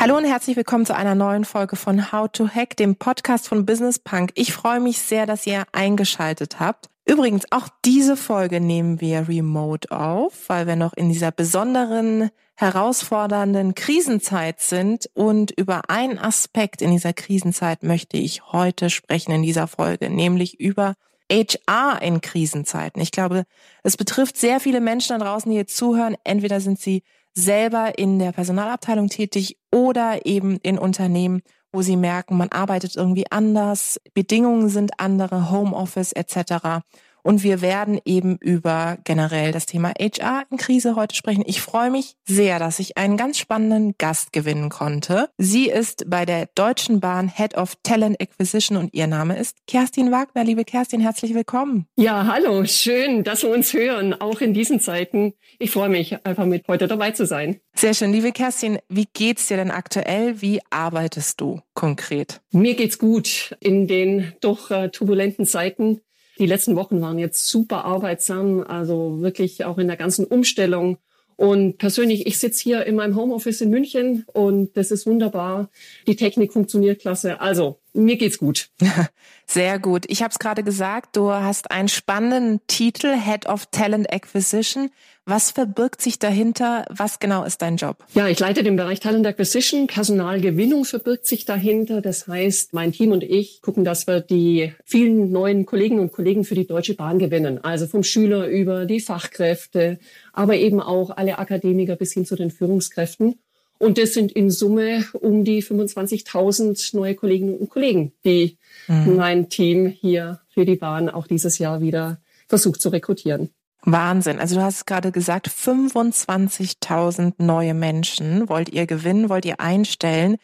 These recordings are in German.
Hallo und herzlich willkommen zu einer neuen Folge von How to Hack, dem Podcast von Business Punk. Ich freue mich sehr, dass ihr eingeschaltet habt. Übrigens, auch diese Folge nehmen wir remote auf, weil wir noch in dieser besonderen, herausfordernden Krisenzeit sind. Und über einen Aspekt in dieser Krisenzeit möchte ich heute sprechen in dieser Folge, nämlich über HR in Krisenzeiten. Ich glaube, es betrifft sehr viele Menschen da draußen, die jetzt zuhören. Entweder sind sie selber in der Personalabteilung tätig oder eben in Unternehmen, wo sie merken, man arbeitet irgendwie anders, Bedingungen sind andere, Homeoffice etc. Und wir werden eben über generell das Thema HR in Krise heute sprechen. Ich freue mich sehr, dass ich einen ganz spannenden Gast gewinnen konnte. Sie ist bei der Deutschen Bahn Head of Talent Acquisition und ihr Name ist Kerstin Wagner. Liebe Kerstin, herzlich willkommen. Ja, hallo. Schön, dass wir uns hören, auch in diesen Zeiten. Ich freue mich einfach mit heute dabei zu sein. Sehr schön. Liebe Kerstin, wie geht's dir denn aktuell? Wie arbeitest du konkret? Mir geht's gut in den doch äh, turbulenten Zeiten die letzten Wochen waren jetzt super arbeitsam, also wirklich auch in der ganzen Umstellung. Und persönlich, ich sitze hier in meinem Homeoffice in München und das ist wunderbar. Die Technik funktioniert klasse. Also mir geht's gut. Sehr gut. Ich habe es gerade gesagt, du hast einen spannenden Titel, Head of Talent Acquisition. Was verbirgt sich dahinter? Was genau ist dein Job? Ja, ich leite den Bereich Talent Acquisition. Personalgewinnung verbirgt sich dahinter. Das heißt, mein Team und ich gucken, dass wir die vielen neuen Kolleginnen und Kollegen für die Deutsche Bahn gewinnen. Also vom Schüler über die Fachkräfte, aber eben auch alle Akademiker bis hin zu den Führungskräften. Und das sind in Summe um die 25.000 neue Kolleginnen und Kollegen, die mhm. mein Team hier für die Bahn auch dieses Jahr wieder versucht zu rekrutieren. Wahnsinn. Also du hast gerade gesagt, 25.000 neue Menschen wollt ihr gewinnen, wollt ihr einstellen.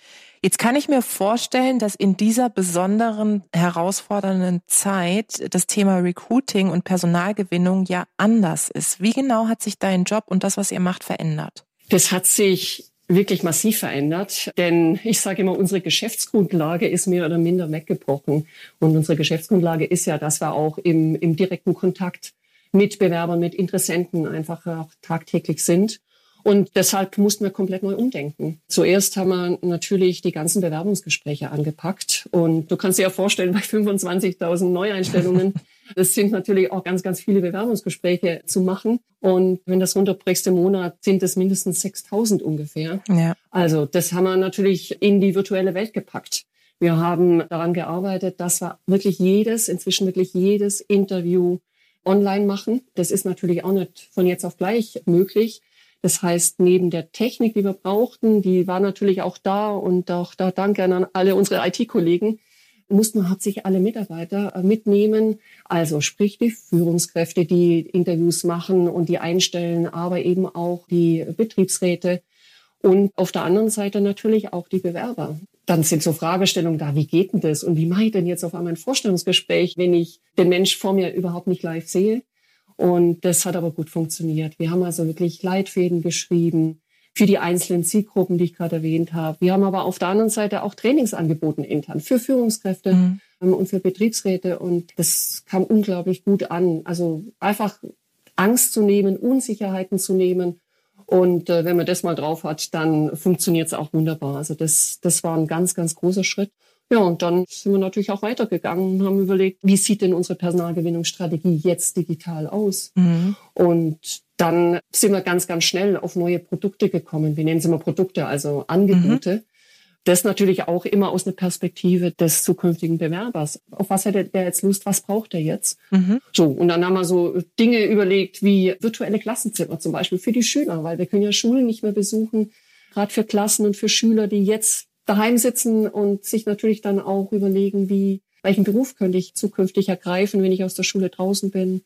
Jetzt kann ich mir vorstellen, dass in dieser besonderen, herausfordernden Zeit das Thema Recruiting und Personalgewinnung ja anders ist. Wie genau hat sich dein Job und das, was ihr macht, verändert? Das hat sich wirklich massiv verändert. Denn ich sage immer, unsere Geschäftsgrundlage ist mehr oder minder weggebrochen. Und unsere Geschäftsgrundlage ist ja, dass wir auch im, im direkten Kontakt mit Bewerbern, mit Interessenten einfach auch tagtäglich sind. Und deshalb mussten wir komplett neu umdenken. Zuerst haben wir natürlich die ganzen Bewerbungsgespräche angepackt. Und du kannst dir ja vorstellen, bei 25.000 Neueinstellungen das sind natürlich auch ganz, ganz viele Bewerbungsgespräche zu machen. Und wenn das runterbrichst im Monat, sind es mindestens 6000 ungefähr. Ja. Also das haben wir natürlich in die virtuelle Welt gepackt. Wir haben daran gearbeitet, dass wir wirklich jedes, inzwischen wirklich jedes Interview online machen. Das ist natürlich auch nicht von jetzt auf gleich möglich. Das heißt, neben der Technik, die wir brauchten, die war natürlich auch da und auch da danke an alle unsere IT-Kollegen, mussten wir hauptsächlich alle Mitarbeiter äh, mitnehmen. Also sprich die Führungskräfte, die Interviews machen und die einstellen, aber eben auch die Betriebsräte und auf der anderen Seite natürlich auch die Bewerber. Dann sind so Fragestellungen da, wie geht denn das und wie mache ich denn jetzt auf einmal ein Vorstellungsgespräch, wenn ich den Mensch vor mir überhaupt nicht live sehe? Und das hat aber gut funktioniert. Wir haben also wirklich Leitfäden geschrieben, für die einzelnen Zielgruppen, die ich gerade erwähnt habe. Wir haben aber auf der anderen Seite auch Trainingsangeboten intern für Führungskräfte mhm. Ähm, und für Betriebsräte und das kam unglaublich gut an. Also einfach Angst zu nehmen, Unsicherheiten zu nehmen und äh, wenn man das mal drauf hat, dann funktioniert es auch wunderbar. Also das, das war ein ganz, ganz großer Schritt. Ja, und dann sind wir natürlich auch weitergegangen und haben überlegt, wie sieht denn unsere Personalgewinnungsstrategie jetzt digital aus? Mhm. Und dann sind wir ganz, ganz schnell auf neue Produkte gekommen. Wir nennen sie mal Produkte, also Angebote. Mhm. Das natürlich auch immer aus einer Perspektive des zukünftigen Bewerbers. Auf was hat der jetzt Lust? Was braucht er jetzt? Mhm. So. Und dann haben wir so Dinge überlegt wie virtuelle Klassenzimmer zum Beispiel für die Schüler, weil wir können ja Schulen nicht mehr besuchen. Gerade für Klassen und für Schüler, die jetzt daheim sitzen und sich natürlich dann auch überlegen, wie, welchen Beruf könnte ich zukünftig ergreifen, wenn ich aus der Schule draußen bin.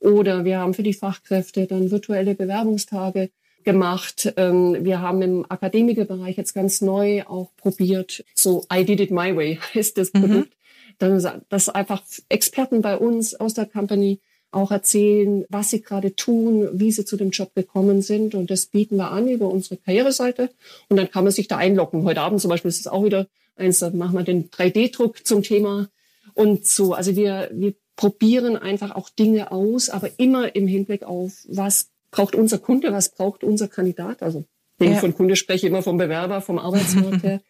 Oder wir haben für die Fachkräfte dann virtuelle Bewerbungstage. gemacht. Ähm, wir haben im Akademikerbereich jetzt ganz neu auch probiert. So I did it my way ist das mhm. Produkt. Dann, dass einfach Experten bei uns aus der Company auch erzählen, was sie gerade tun, wie sie zu dem Job gekommen sind. Und das bieten wir an über unsere Karriereseite. Und dann kann man sich da einloggen. Heute Abend zum Beispiel ist es auch wieder eins, da machen wir den 3D-Druck zum Thema und so. Also wir, wir probieren einfach auch Dinge aus, aber immer im Hinblick auf, was braucht unser Kunde, was braucht unser Kandidat. Also wenn ja. ich von Kunde spreche, immer vom Bewerber, vom Arbeitsmarkt her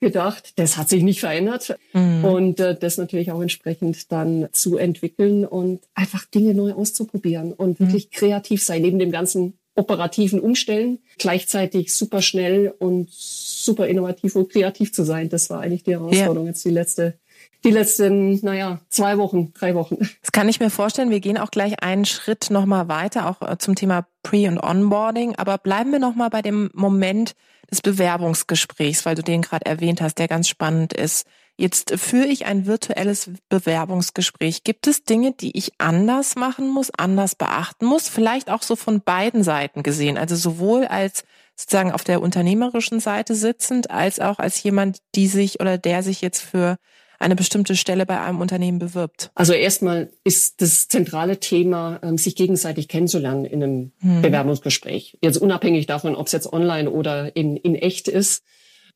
gedacht. Das hat sich nicht verändert. Mhm. Und äh, das natürlich auch entsprechend dann zu entwickeln und einfach Dinge neu auszuprobieren und mhm. wirklich kreativ sein, neben dem ganzen operativen Umstellen, gleichzeitig super schnell und super innovativ und kreativ zu sein. Das war eigentlich die Herausforderung ja. jetzt die letzte die letzten, naja, zwei Wochen, drei Wochen. Das kann ich mir vorstellen. Wir gehen auch gleich einen Schritt nochmal weiter, auch äh, zum Thema Pre- und Onboarding. Aber bleiben wir nochmal bei dem Moment des Bewerbungsgesprächs, weil du den gerade erwähnt hast, der ganz spannend ist. Jetzt führe ich ein virtuelles Bewerbungsgespräch. Gibt es Dinge, die ich anders machen muss, anders beachten muss? Vielleicht auch so von beiden Seiten gesehen. Also sowohl als sozusagen auf der unternehmerischen Seite sitzend, als auch als jemand, die sich oder der sich jetzt für eine bestimmte Stelle bei einem Unternehmen bewirbt? Also erstmal ist das zentrale Thema, ähm, sich gegenseitig kennenzulernen in einem hm. Bewerbungsgespräch. Jetzt unabhängig davon, ob es jetzt online oder in, in echt ist.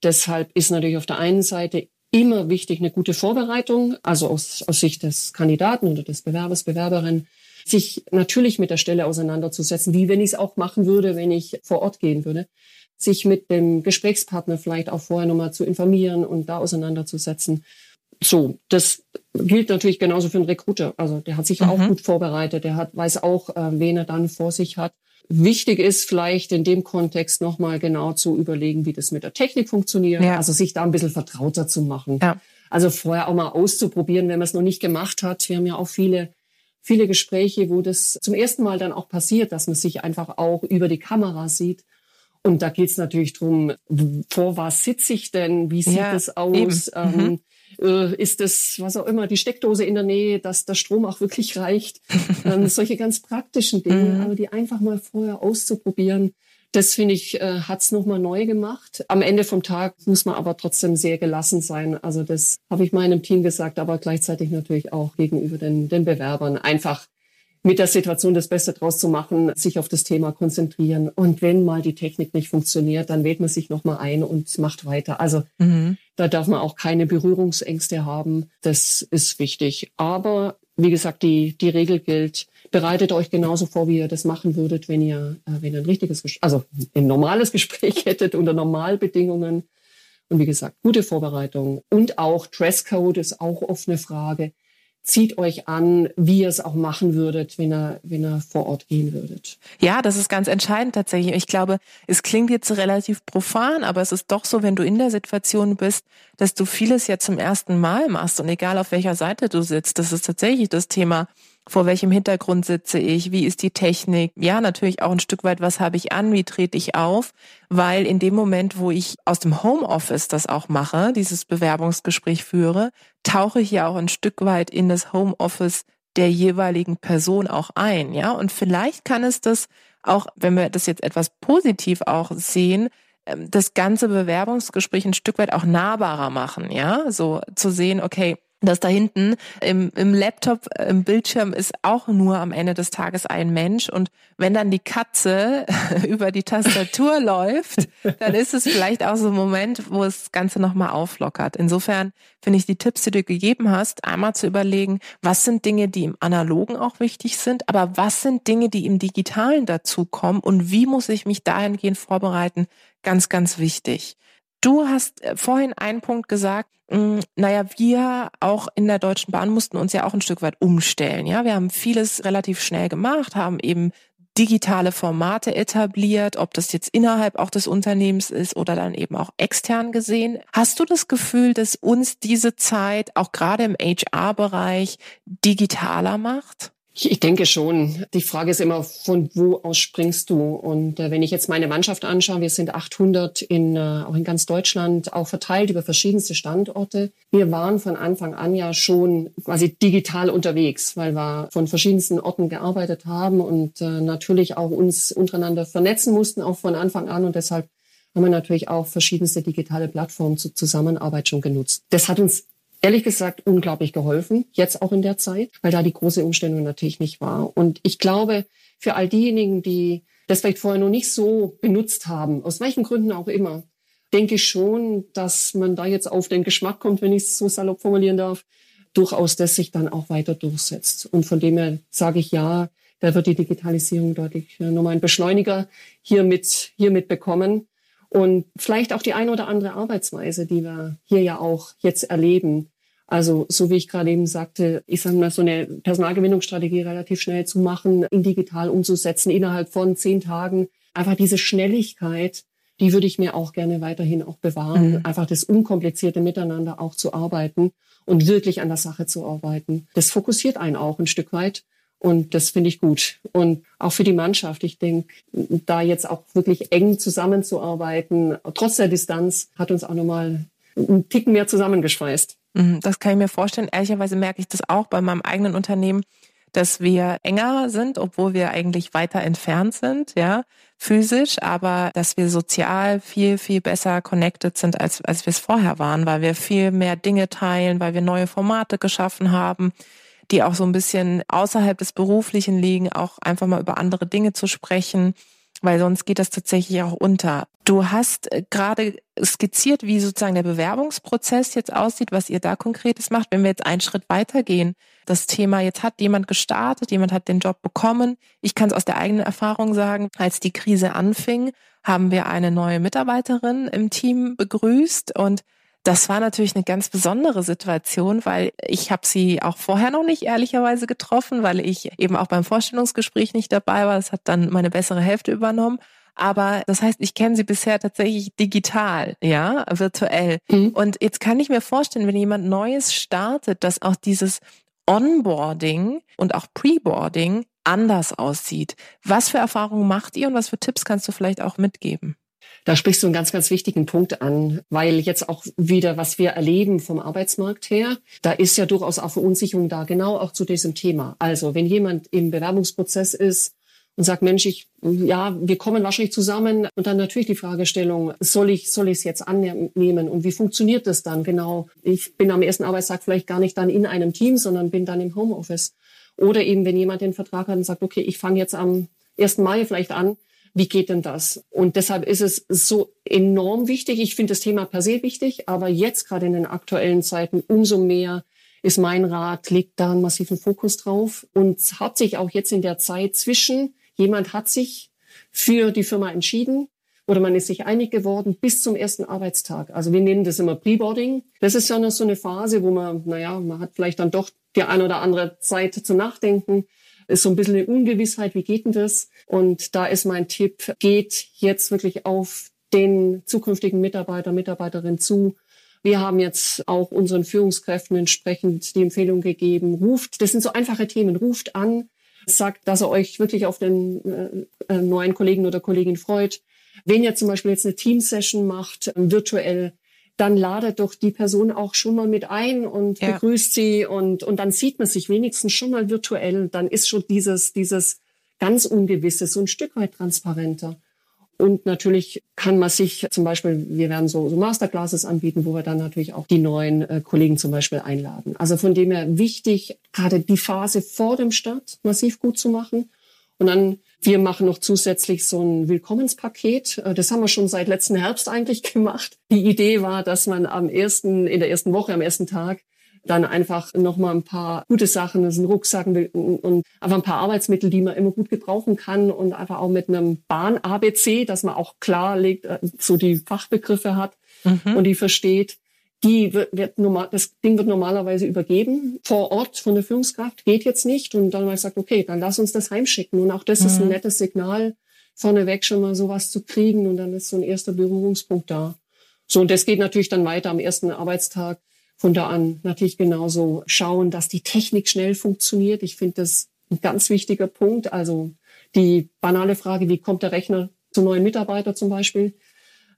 Deshalb ist natürlich auf der einen Seite immer wichtig eine gute Vorbereitung, also aus, aus Sicht des Kandidaten oder des Bewerbers, Bewerberin, sich natürlich mit der Stelle auseinanderzusetzen, wie wenn ich es auch machen würde, wenn ich vor Ort gehen würde, sich mit dem Gesprächspartner vielleicht auch vorher nochmal zu informieren und da auseinanderzusetzen so, das gilt natürlich genauso für einen Recruiter. Also der hat sich mhm. auch gut vorbereitet, der hat, weiß auch, äh, wen er dann vor sich hat. Wichtig ist vielleicht in dem Kontext nochmal genau zu überlegen, wie das mit der Technik funktioniert. Ja. Also sich da ein bisschen vertrauter zu machen. Ja. Also vorher auch mal auszuprobieren, wenn man es noch nicht gemacht hat. Wir haben ja auch viele, viele Gespräche, wo das zum ersten Mal dann auch passiert, dass man sich einfach auch über die Kamera sieht. Und da geht es natürlich drum, vor was sitze ich denn? Wie sieht ja, es aus? Ähm, mhm äh, ist es, was auch immer, die Steckdose in der Nähe, dass der Strom auch wirklich reicht. ähm, solche ganz praktischen Dinge, mhm. aber die einfach mal vorher auszuprobieren. Das finde ich, äh, hat es nochmal neu gemacht. Am Ende vom Tag muss man aber trotzdem sehr gelassen sein. Also das habe ich meinem Team gesagt, aber gleichzeitig natürlich auch gegenüber den, den Bewerbern. Einfach mit der Situation das Beste draus zu machen, sich auf das Thema konzentrieren. Und wenn mal die Technik nicht funktioniert, dann wählt man sich nochmal ein und macht weiter. Also mhm. Da darf man auch keine Berührungsängste haben. Das ist wichtig. Aber wie gesagt, die, die Regel gilt, bereitet euch genauso vor, wie ihr das machen würdet, wenn ihr, äh, wenn ihr ein richtiges, also ein normales Gespräch hättet unter Normalbedingungen. Und wie gesagt, gute Vorbereitung und auch Dresscode ist auch oft eine Frage zieht euch an, wie ihr es auch machen würdet, wenn ihr, wenn ihr vor Ort gehen würdet. Ja, das ist ganz entscheidend tatsächlich. Ich glaube, es klingt jetzt relativ profan, aber es ist doch so, wenn du in der Situation bist, dass du vieles ja zum ersten Mal machst und egal auf welcher Seite du sitzt, das ist tatsächlich das Thema vor welchem Hintergrund sitze ich, wie ist die Technik, ja, natürlich auch ein Stück weit, was habe ich an, wie trete ich auf, weil in dem Moment, wo ich aus dem Homeoffice das auch mache, dieses Bewerbungsgespräch führe, tauche ich ja auch ein Stück weit in das Homeoffice der jeweiligen Person auch ein, ja, und vielleicht kann es das auch, wenn wir das jetzt etwas positiv auch sehen, ähm, das ganze Bewerbungsgespräch ein Stück weit auch nahbarer machen, ja, so zu sehen, okay, dass da hinten im, im Laptop, im Bildschirm ist auch nur am Ende des Tages ein Mensch. Und wenn dann die Katze über die Tastatur läuft, dann ist es vielleicht auch so ein Moment, wo das Ganze nochmal auflockert. Insofern finde ich die Tipps, die du gegeben hast, einmal zu überlegen, was sind Dinge, die im Analogen auch wichtig sind, aber was sind Dinge, die im Digitalen dazukommen und wie muss ich mich dahingehend vorbereiten, ganz, ganz wichtig. Du hast äh, vorhin einen Punkt gesagt, hm, naja, wir auch in der Deutschen Bahn mussten uns ja auch ein Stück weit umstellen. Ja, wir haben vieles relativ schnell gemacht, haben eben digitale Formate etabliert, ob das jetzt innerhalb auch des Unternehmens ist oder dann eben auch extern gesehen. Hast du das Gefühl, dass uns diese Zeit auch gerade im HR-Bereich digitaler macht? Ich denke schon. Die Frage ist immer, von wo aus springst du? Und äh, wenn ich jetzt meine Mannschaft anschaue, wir sind 800 in, äh, auch in ganz Deutschland, auch verteilt über verschiedenste Standorte. Wir waren von Anfang an ja schon quasi digital unterwegs, weil wir von verschiedensten Orten gearbeitet haben und äh, natürlich auch uns untereinander vernetzen mussten, auch von Anfang an. Und deshalb haben wir natürlich auch verschiedenste digitale Plattformen zur Zusammenarbeit schon genutzt. Das hat uns ehrlich gesagt unglaublich geholfen, jetzt auch in der Zeit, weil da die große Umstellung natürlich nicht war. Und ich glaube, für all diejenigen, die das vielleicht vorher noch nicht so benutzt haben, aus welchen Gründen auch immer, denke ich schon, dass man da jetzt auf den Geschmack kommt, wenn ich es so salopp formulieren darf, durchaus das sich dann auch weiter durchsetzt. Und von dem her sage ich ja, da wird die Digitalisierung deutlich äh, nochmal einen Beschleuniger hiermit, hiermit bekommen. Und vielleicht auch die eine oder andere Arbeitsweise, die wir hier ja auch jetzt erleben. Also so wie ich gerade eben sagte, ich sage mal, so eine Personalgewinnungsstrategie relativ schnell zu machen, in digital umzusetzen, innerhalb von zehn Tagen. Einfach diese Schnelligkeit, die würde ich mir auch gerne weiterhin auch bewahren. Mhm. Einfach das unkomplizierte Miteinander auch zu arbeiten und wirklich an der Sache zu arbeiten. Das fokussiert einen auch ein Stück weit. Und das finde ich gut. Und auch für die Mannschaft. Ich denke, da jetzt auch wirklich eng zusammenzuarbeiten, trotz der Distanz, hat uns auch nochmal einen Ticken mehr zusammengeschweißt. Mhm, das kann ich mir vorstellen. Ehrlicherweise merke ich das auch bei meinem eigenen Unternehmen, dass wir enger sind, obwohl wir eigentlich weiter entfernt sind, ja, physisch, aber dass wir sozial viel, viel besser connected sind, als, als wir es vorher waren, weil wir viel mehr Dinge teilen, weil wir neue Formate geschaffen haben die auch so ein bisschen außerhalb des Beruflichen liegen, auch einfach mal über andere Dinge zu sprechen, weil sonst geht das tatsächlich auch unter. Du hast äh, gerade skizziert, wie sozusagen der Bewerbungsprozess jetzt aussieht, was ihr da konkretes macht. Wenn wir jetzt einen Schritt weitergehen, das Thema, jetzt hat jemand gestartet, jemand hat den Job bekommen. Ich kann es aus der eigenen Erfahrung sagen, als die Krise anfing, haben wir eine neue Mitarbeiterin im Team begrüßt und das war natürlich eine ganz besondere Situation, weil ich habe sie auch vorher noch nicht ehrlicherweise getroffen, weil ich eben auch beim Vorstellungsgespräch nicht dabei war. Das hat dann meine bessere Hälfte übernommen. Aber das heißt, ich kenne sie bisher tatsächlich digital, ja, virtuell. Mhm. Und jetzt kann ich mir vorstellen, wenn jemand Neues startet, dass auch dieses Onboarding und auch Preboarding anders aussieht. Was für Erfahrungen macht ihr und was für Tipps kannst du vielleicht auch mitgeben? Da sprichst du einen ganz, ganz wichtigen Punkt an, weil jetzt auch wieder, was wir erleben vom Arbeitsmarkt her, da ist ja durchaus auch Verunsicherung da, genau auch zu diesem Thema. Also wenn jemand im Bewerbungsprozess ist und sagt, Mensch, ich, ja, wir kommen wahrscheinlich zusammen und dann natürlich die Fragestellung, soll ich, soll ich es jetzt annehmen und wie funktioniert das dann genau? Ich bin am ersten Arbeitstag vielleicht gar nicht dann in einem Team, sondern bin dann im Homeoffice. Oder eben, wenn jemand den Vertrag hat und sagt, okay, ich fange jetzt am 1. Mai vielleicht an, wie geht denn das? Und deshalb ist es so enorm wichtig. Ich finde das Thema per se wichtig, aber jetzt gerade in den aktuellen Zeiten umso mehr ist mein Rat, legt da einen massiven Fokus drauf und hat sich auch jetzt in der Zeit zwischen, jemand hat sich für die Firma entschieden oder man ist sich einig geworden bis zum ersten Arbeitstag. Also wir nennen das immer Preboarding. Das ist ja noch so eine Phase, wo man, naja, man hat vielleicht dann doch die ein oder andere Zeit zum Nachdenken ist so ein bisschen eine Ungewissheit, wie geht denn das? Und da ist mein Tipp, geht jetzt wirklich auf den zukünftigen Mitarbeiter, Mitarbeiterin zu. Wir haben jetzt auch unseren Führungskräften entsprechend die Empfehlung gegeben, ruft, das sind so einfache Themen, ruft an, sagt, dass er euch wirklich auf den äh, äh neuen Kollegen oder Kollegin freut. Wenn ihr zum Beispiel jetzt eine Teamsession macht, virtuell, dann ladet doch die Person auch schon mal mit ein und ja. begrüßt sie und, und dann sieht man sich wenigstens schon mal virtuell. Dann ist schon dieses, dieses ganz Ungewisse so ein Stück weit transparenter. Und natürlich kann man sich zum Beispiel, wir werden so, so Masterclasses anbieten, wo wir dann natürlich auch die neuen äh, Kollegen zum Beispiel einladen. Also von dem her wichtig, gerade die Phase vor dem Start massiv gut zu machen. Und dann wir machen noch zusätzlich so ein Willkommenspaket. Äh, das haben wir schon seit letzten Herbst eigentlich gemacht. Die Idee war, dass man am ersten, in der ersten Woche, am ersten Tag dann einfach noch mal ein paar gute Sachen, das sind Rucksacken und einfach ein paar Arbeitsmittel, die man immer gut gebrauchen kann und einfach auch mit einem Bahn-ABC, dass man auch klar legt, äh, so die Fachbegriffe hat mhm. und die versteht die wird, wird normal, das Ding wird normalerweise übergeben vor Ort von der Führungskraft, geht jetzt nicht. Und dann habe ich gesagt, okay, dann lass uns das heimschicken. Und auch das mhm. ist ein mhm. nettes Signal, vorneweg schon mal sowas zu kriegen. Und dann ist so ein erster Berührungspunkt da. So, und das geht natürlich dann weiter am ersten Arbeitstag. Von da an natürlich genauso schauen, dass die Technik schnell funktioniert. Ich finde das ein ganz wichtiger Punkt. Also die banale Frage, wie kommt der Rechner zu neuen Mitarbeitern zum Beispiel?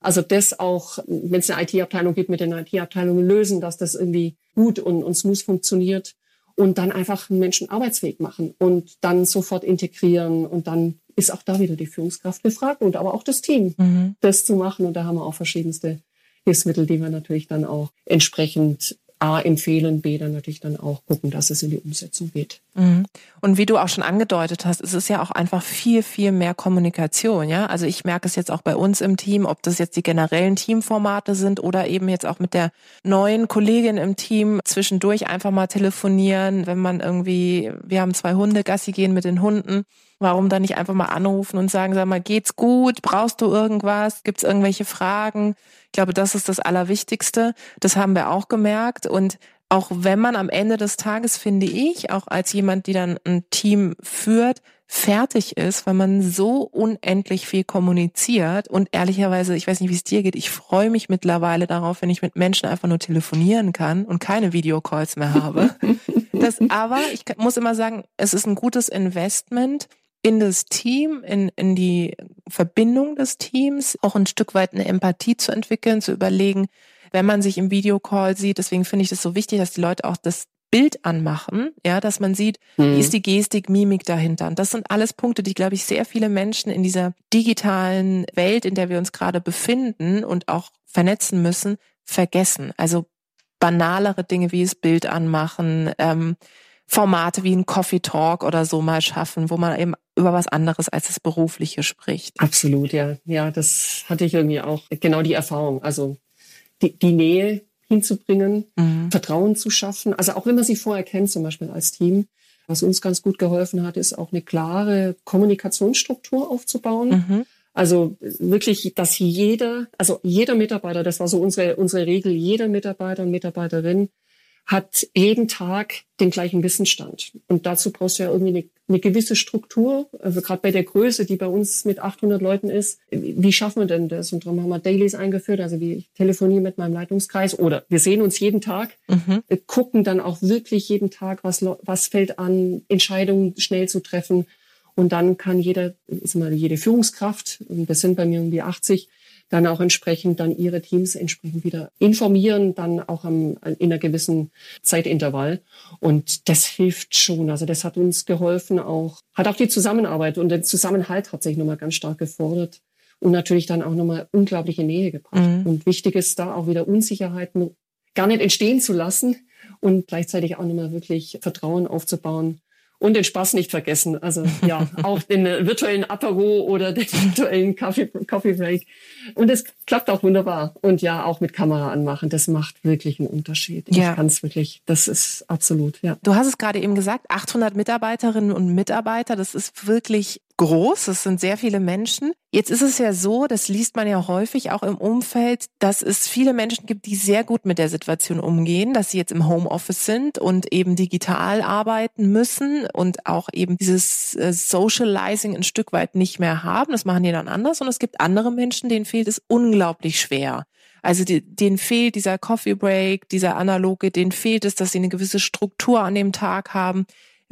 Also das auch, wenn es eine IT-Abteilung gibt, mit den IT-Abteilungen lösen, dass das irgendwie gut und, und smooth funktioniert und dann einfach einen Menschen arbeitsfähig machen und dann sofort integrieren und dann ist auch da wieder die Führungskraft gefragt und aber auch das Team, mhm. das zu machen. Und da haben wir auch verschiedenste Hilfsmittel, die wir natürlich dann auch entsprechend A empfehlen, B dann natürlich dann auch gucken, dass es in die Umsetzung geht. Mhm. Und wie du auch schon angedeutet hast, es ist ja auch einfach viel, viel mehr Kommunikation, ja. Also ich merke es jetzt auch bei uns im Team, ob das jetzt die generellen Teamformate sind oder eben jetzt auch mit der neuen Kollegin im Team zwischendurch einfach mal telefonieren, wenn man irgendwie, wir haben zwei Hunde, Gassi gehen mit den Hunden. Warum dann nicht einfach mal anrufen und sagen, sag mal, geht's gut? Brauchst du irgendwas? Gibt's irgendwelche Fragen? Ich glaube, das ist das Allerwichtigste. Das haben wir auch gemerkt. Und auch wenn man am Ende des Tages, finde ich, auch als jemand, die dann ein Team führt, fertig ist, weil man so unendlich viel kommuniziert. Und ehrlicherweise, ich weiß nicht, wie es dir geht, ich freue mich mittlerweile darauf, wenn ich mit Menschen einfach nur telefonieren kann und keine Videocalls mehr habe. das, aber ich muss immer sagen, es ist ein gutes Investment, in das Team, in, in die Verbindung des Teams, auch ein Stück weit eine Empathie zu entwickeln, zu überlegen, wenn man sich im Videocall sieht. Deswegen finde ich das so wichtig, dass die Leute auch das Bild anmachen, ja, dass man sieht, mhm. wie ist die Gestik, Mimik dahinter. Und das sind alles Punkte, die, glaube ich, sehr viele Menschen in dieser digitalen Welt, in der wir uns gerade befinden und auch vernetzen müssen, vergessen. Also banalere Dinge wie das Bild anmachen, ähm, Formate wie ein Coffee Talk oder so mal schaffen, wo man eben über was anderes als das Berufliche spricht. Absolut, ja. Ja, das hatte ich irgendwie auch genau die Erfahrung. Also die, die Nähe hinzubringen, mhm. Vertrauen zu schaffen. Also auch wenn man sie vorher kennt, zum Beispiel als Team. Was uns ganz gut geholfen hat, ist auch eine klare Kommunikationsstruktur aufzubauen. Mhm. Also wirklich, dass jeder, also jeder Mitarbeiter, das war so unsere, unsere Regel, jeder Mitarbeiter und Mitarbeiterin hat jeden Tag den gleichen Wissensstand. Und dazu brauchst du ja irgendwie eine, eine gewisse Struktur. Also gerade bei der Größe, die bei uns mit 800 Leuten ist, wie schaffen wir denn das? Und darum haben wir Dailies eingeführt. Also wie ich telefoniere mit meinem Leitungskreis oder wir sehen uns jeden Tag, mhm. gucken dann auch wirklich jeden Tag, was, was fällt an, Entscheidungen schnell zu treffen. Und dann kann jeder, ist mal jede Führungskraft, und das sind bei mir um die 80, dann auch entsprechend dann ihre Teams entsprechend wieder informieren, dann auch am, in einer gewissen Zeitintervall. Und das hilft schon. Also das hat uns geholfen auch, hat auch die Zusammenarbeit und den Zusammenhalt hat sich nochmal ganz stark gefordert und natürlich dann auch nochmal unglaubliche Nähe gebracht. Mhm. Und wichtig ist da auch wieder Unsicherheiten gar nicht entstehen zu lassen und gleichzeitig auch nochmal wirklich Vertrauen aufzubauen und den Spaß nicht vergessen. Also ja, auch den virtuellen Apero oder den virtuellen Coffee, Coffee Break. Und es klappt auch wunderbar. Und ja, auch mit Kamera anmachen, das macht wirklich einen Unterschied. Ja. Ich kann es wirklich, das ist absolut, ja. Du hast es gerade eben gesagt, 800 Mitarbeiterinnen und Mitarbeiter, das ist wirklich groß, es sind sehr viele Menschen. Jetzt ist es ja so, das liest man ja häufig auch im Umfeld, dass es viele Menschen gibt, die sehr gut mit der Situation umgehen, dass sie jetzt im Homeoffice sind und eben digital arbeiten müssen und auch eben dieses äh, Socializing ein Stück weit nicht mehr haben. Das machen die dann anders. Und es gibt andere Menschen, denen fehlt es unglaublich schwer. Also die, denen fehlt dieser Coffee Break, dieser analoge, denen fehlt es, dass sie eine gewisse Struktur an dem Tag haben.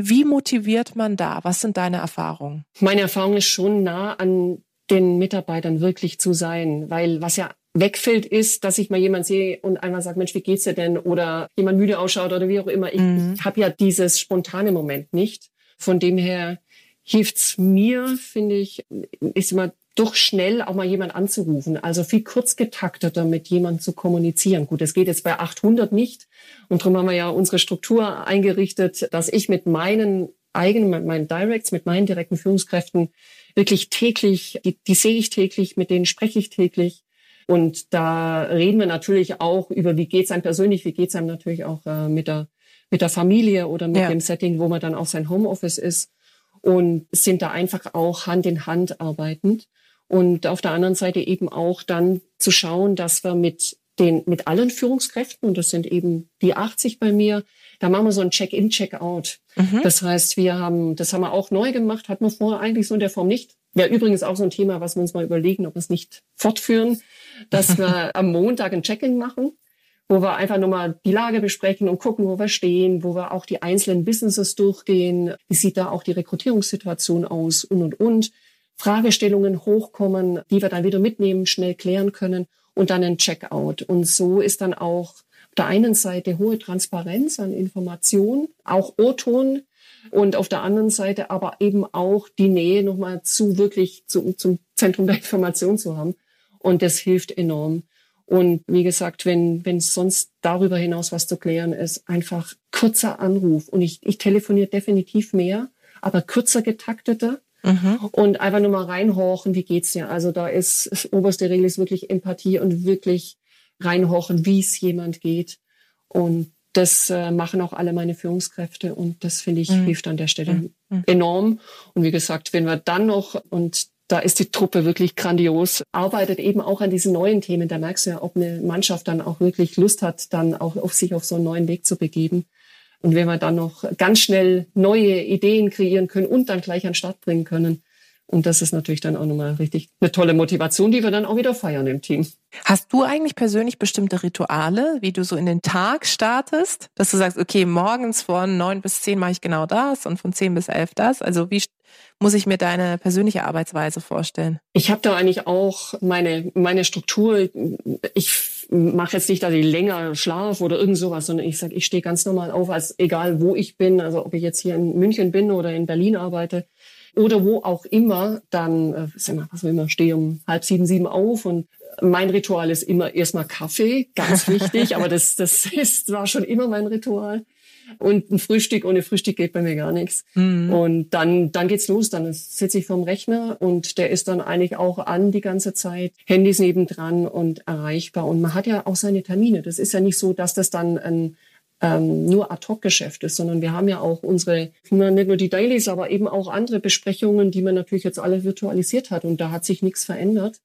Wie motiviert man da? Was sind deine Erfahrungen? Meine Erfahrung ist schon nah an den Mitarbeitern wirklich zu sein, weil was ja wegfällt, ist, dass ich mal jemand sehe und einmal sagt, Mensch, wie geht's dir denn? Oder jemand müde ausschaut oder wie auch immer. Ich, mhm. ich habe ja dieses spontane Moment nicht. Von dem her hilft's mir, finde ich, ist immer doch schnell auch mal jemand anzurufen. Also viel kurzgetakteter mit jemandem zu kommunizieren. Gut, das geht jetzt bei 800 nicht. Und darum haben wir ja unsere Struktur eingerichtet, dass ich mit meinen eigenen, mit meinen Directs, mit meinen direkten Führungskräften wirklich täglich, die, die sehe ich täglich, mit denen spreche ich täglich. Und da reden wir natürlich auch über, wie geht's einem persönlich, wie geht's einem natürlich auch äh, mit der mit der Familie oder mit ja. dem Setting, wo man dann auch sein Homeoffice ist und sind da einfach auch Hand in Hand arbeitend. Und auf der anderen Seite eben auch dann zu schauen, dass wir mit den, mit allen Führungskräften, und das sind eben die 80 bei mir, da machen wir so ein Check-in, Check-out. Mhm. Das heißt, wir haben, das haben wir auch neu gemacht, hatten wir vorher eigentlich so in der Form nicht. Wäre übrigens auch so ein Thema, was wir uns mal überlegen, ob wir es nicht fortführen, dass wir am Montag ein Check-in machen wo wir einfach nochmal die Lage besprechen und gucken, wo wir stehen, wo wir auch die einzelnen Businesses durchgehen. Wie sieht da auch die Rekrutierungssituation aus und, und, und. Fragestellungen hochkommen, die wir dann wieder mitnehmen, schnell klären können und dann ein Checkout. Und so ist dann auch auf der einen Seite hohe Transparenz an Informationen, auch O-Ton und auf der anderen Seite aber eben auch die Nähe nochmal zu wirklich zu, zum Zentrum der Information zu haben. Und das hilft enorm. Und wie gesagt, wenn wenn sonst darüber hinaus was zu klären ist, einfach kurzer Anruf. Und ich, ich telefoniere definitiv mehr, aber kürzer getakteter. Mhm. Und einfach nur mal reinhorchen, wie geht's dir? Also da ist das oberste Regel ist wirklich Empathie und wirklich reinhorchen, wie es jemand geht. Und das äh, machen auch alle meine Führungskräfte und das finde ich mhm. hilft an der Stelle mhm. mhm. enorm. Und wie gesagt, wenn wir dann noch und da ist die Truppe wirklich grandios, arbeitet eben auch an diesen neuen Themen. Da merkst du ja, ob eine Mannschaft dann auch wirklich Lust hat, dann auch auf sich auf so einen neuen Weg zu begeben. Und wenn wir dann noch ganz schnell neue Ideen kreieren können und dann gleich an den Start bringen können, und das ist natürlich dann auch nochmal richtig eine tolle Motivation, die wir dann auch wieder feiern im Team. Hast du eigentlich persönlich bestimmte Rituale, wie du so in den Tag startest? Dass du sagst, okay, morgens von neun bis zehn mache ich genau das und von zehn bis elf das. Also wie muss ich mir deine persönliche Arbeitsweise vorstellen? Ich habe da eigentlich auch meine, meine Struktur. Ich mache jetzt nicht, dass ich länger schlafe oder irgend sowas, sondern ich sage, ich stehe ganz normal auf, als egal wo ich bin, also ob ich jetzt hier in München bin oder in Berlin arbeite oder wo auch immer, dann, äh, sag mal, was auch immer, stehe um halb sieben, sieben auf und mein Ritual ist immer erstmal Kaffee, ganz wichtig, aber das, das ist, war schon immer mein Ritual. Und ein Frühstück, ohne Frühstück geht bei mir gar nichts. Mhm. Und dann, dann geht's los, dann sitze ich vorm Rechner und der ist dann eigentlich auch an die ganze Zeit, Handys nebendran und erreichbar. Und man hat ja auch seine Termine. Das ist ja nicht so, dass das dann ein ähm, nur Ad-Hoc-Geschäft ist, sondern wir haben ja auch unsere, nicht nur die Dailies, aber eben auch andere Besprechungen, die man natürlich jetzt alle virtualisiert hat und da hat sich nichts verändert.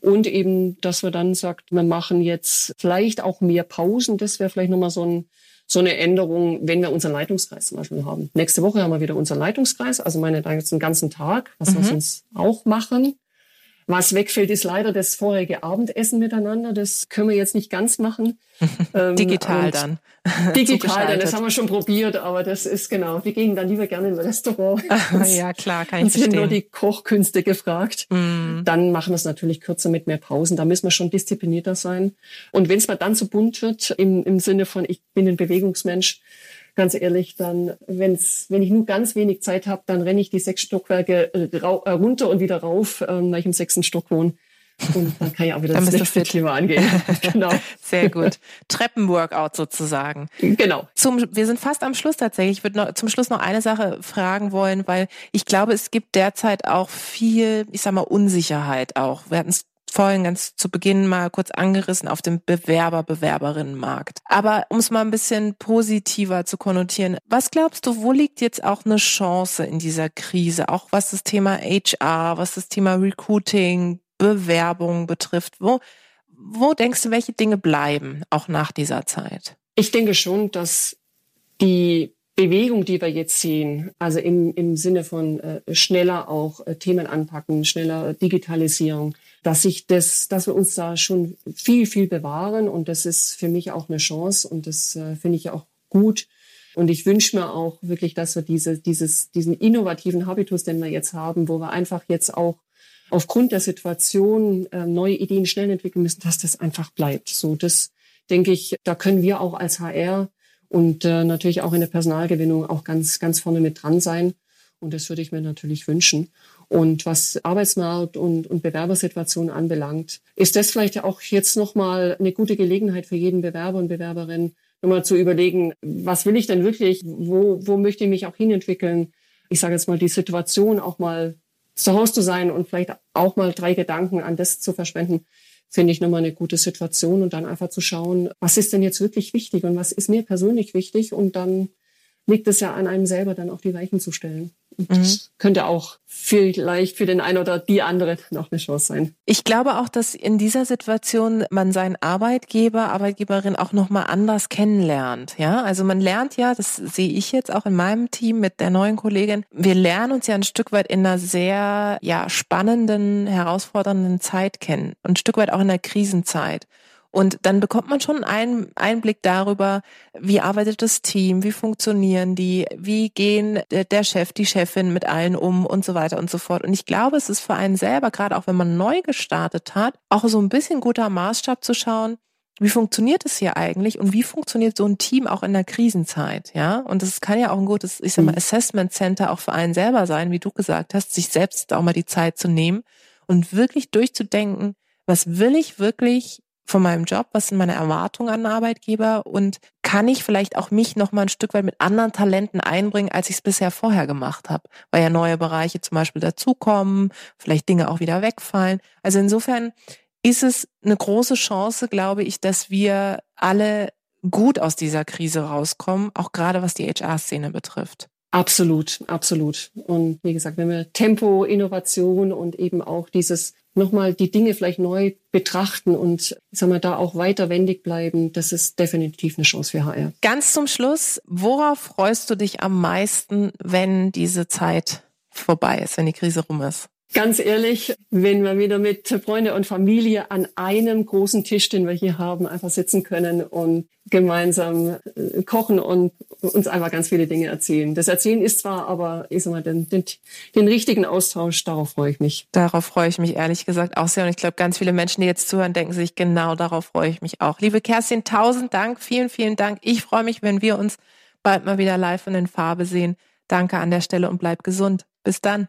Und eben, dass wir dann sagt, wir machen jetzt vielleicht auch mehr Pausen. Das wäre vielleicht nochmal so, ein, so eine Änderung, wenn wir unseren Leitungskreis zum Beispiel haben. Nächste Woche haben wir wieder unseren Leitungskreis, also meine, da jetzt einen ganzen Tag, was mhm. wir sonst auch machen. Was wegfällt, ist leider das vorherige Abendessen miteinander. Das können wir jetzt nicht ganz machen. Ähm, digital dann. Digital dann, das haben wir schon probiert, aber das ist genau. Wir gehen dann lieber gerne in ein Restaurant. ja, klar, kann ich verstehen. sind nur die Kochkünste gefragt. Mm. Dann machen wir es natürlich kürzer mit mehr Pausen. Da müssen wir schon disziplinierter sein. Und wenn es mal dann so bunt wird, im, im Sinne von, ich bin ein Bewegungsmensch, ganz ehrlich, dann, wenn's, wenn ich nur ganz wenig Zeit habe, dann renne ich die sechs Stockwerke äh, äh, runter und wieder rauf, ähm, weil ich im sechsten Stock wohne. Und dann kann ich auch wieder dann das nächste Thema angehen. genau. Sehr gut. Treppenworkout sozusagen. Genau. Zum, wir sind fast am Schluss tatsächlich. Ich würde noch, zum Schluss noch eine Sache fragen wollen, weil ich glaube, es gibt derzeit auch viel, ich sag mal, Unsicherheit auch. Wir hatten es vorhin ganz zu Beginn mal kurz angerissen auf dem Bewerber-Bewerberinnenmarkt. Aber um es mal ein bisschen positiver zu konnotieren, was glaubst du, wo liegt jetzt auch eine Chance in dieser Krise? Auch was das Thema HR, was das Thema Recruiting, Bewerbung betrifft. Wo, wo denkst du, welche Dinge bleiben, auch nach dieser Zeit? Ich denke schon, dass die Bewegung, die wir jetzt sehen, also im, im Sinne von äh, schneller auch äh, Themen anpacken, schneller Digitalisierung, dass sich das, dass wir uns da schon viel, viel bewahren und das ist für mich auch eine Chance und das äh, finde ich auch gut. Und ich wünsche mir auch wirklich, dass wir diese, dieses, diesen innovativen Habitus, den wir jetzt haben, wo wir einfach jetzt auch aufgrund der Situation äh, neue Ideen schnell entwickeln müssen, dass das einfach bleibt. So, das denke ich, da können wir auch als HR und äh, natürlich auch in der Personalgewinnung auch ganz, ganz vorne mit dran sein. Und das würde ich mir natürlich wünschen. Und was Arbeitsmarkt und, und Bewerbersituation anbelangt, ist das vielleicht auch jetzt nochmal eine gute Gelegenheit für jeden Bewerber und Bewerberin, nochmal zu überlegen, was will ich denn wirklich? Wo, wo möchte ich mich auch hinentwickeln? Ich sage jetzt mal, die Situation auch mal zu Hause zu sein und vielleicht auch mal drei Gedanken an das zu verschwenden, finde ich nochmal eine gute Situation und dann einfach zu schauen, was ist denn jetzt wirklich wichtig und was ist mir persönlich wichtig und dann liegt es ja an einem selber, dann auch die Weichen zu stellen. Mhm. könnte auch vielleicht für den einen oder die andere noch eine Chance sein. Ich glaube auch, dass in dieser Situation man seinen Arbeitgeber, Arbeitgeberin auch nochmal anders kennenlernt. Ja, also man lernt ja, das sehe ich jetzt auch in meinem Team mit der neuen Kollegin. Wir lernen uns ja ein Stück weit in einer sehr, ja, spannenden, herausfordernden Zeit kennen. Und ein Stück weit auch in der Krisenzeit. Und dann bekommt man schon einen Einblick darüber, wie arbeitet das Team, wie funktionieren die, wie gehen der Chef, die Chefin mit allen um und so weiter und so fort. Und ich glaube, es ist für einen selber, gerade auch wenn man neu gestartet hat, auch so ein bisschen guter Maßstab zu schauen, wie funktioniert es hier eigentlich und wie funktioniert so ein Team auch in der Krisenzeit, ja? Und das kann ja auch ein gutes, ich sag mal, mhm. Assessment Center auch für einen selber sein, wie du gesagt hast, sich selbst auch mal die Zeit zu nehmen und wirklich durchzudenken, was will ich wirklich von meinem Job, was sind meine Erwartungen an Arbeitgeber und kann ich vielleicht auch mich noch mal ein Stück weit mit anderen Talenten einbringen, als ich es bisher vorher gemacht habe, weil ja neue Bereiche zum Beispiel dazukommen, vielleicht Dinge auch wieder wegfallen. Also insofern ist es eine große Chance, glaube ich, dass wir alle gut aus dieser Krise rauskommen, auch gerade was die HR-Szene betrifft. Absolut, absolut. Und wie gesagt, wenn wir Tempo, Innovation und eben auch dieses nochmal die Dinge vielleicht neu betrachten und sagen wir da auch weiter wendig bleiben, das ist definitiv eine Chance für HR. Ganz zum Schluss, worauf freust du dich am meisten, wenn diese Zeit vorbei ist, wenn die Krise rum ist? Ganz ehrlich, wenn wir wieder mit Freunde und Familie an einem großen Tisch, den wir hier haben, einfach sitzen können und gemeinsam äh, kochen und uns einfach ganz viele Dinge erzählen. Das Erzählen ist zwar, aber ich sag mal, den, den, den richtigen Austausch, darauf freue ich mich. Darauf freue ich mich ehrlich gesagt auch sehr. Und ich glaube, ganz viele Menschen, die jetzt zuhören, denken sich, genau darauf freue ich mich auch. Liebe Kerstin, tausend Dank, vielen, vielen Dank. Ich freue mich, wenn wir uns bald mal wieder live und in Farbe sehen. Danke an der Stelle und bleib gesund. Bis dann.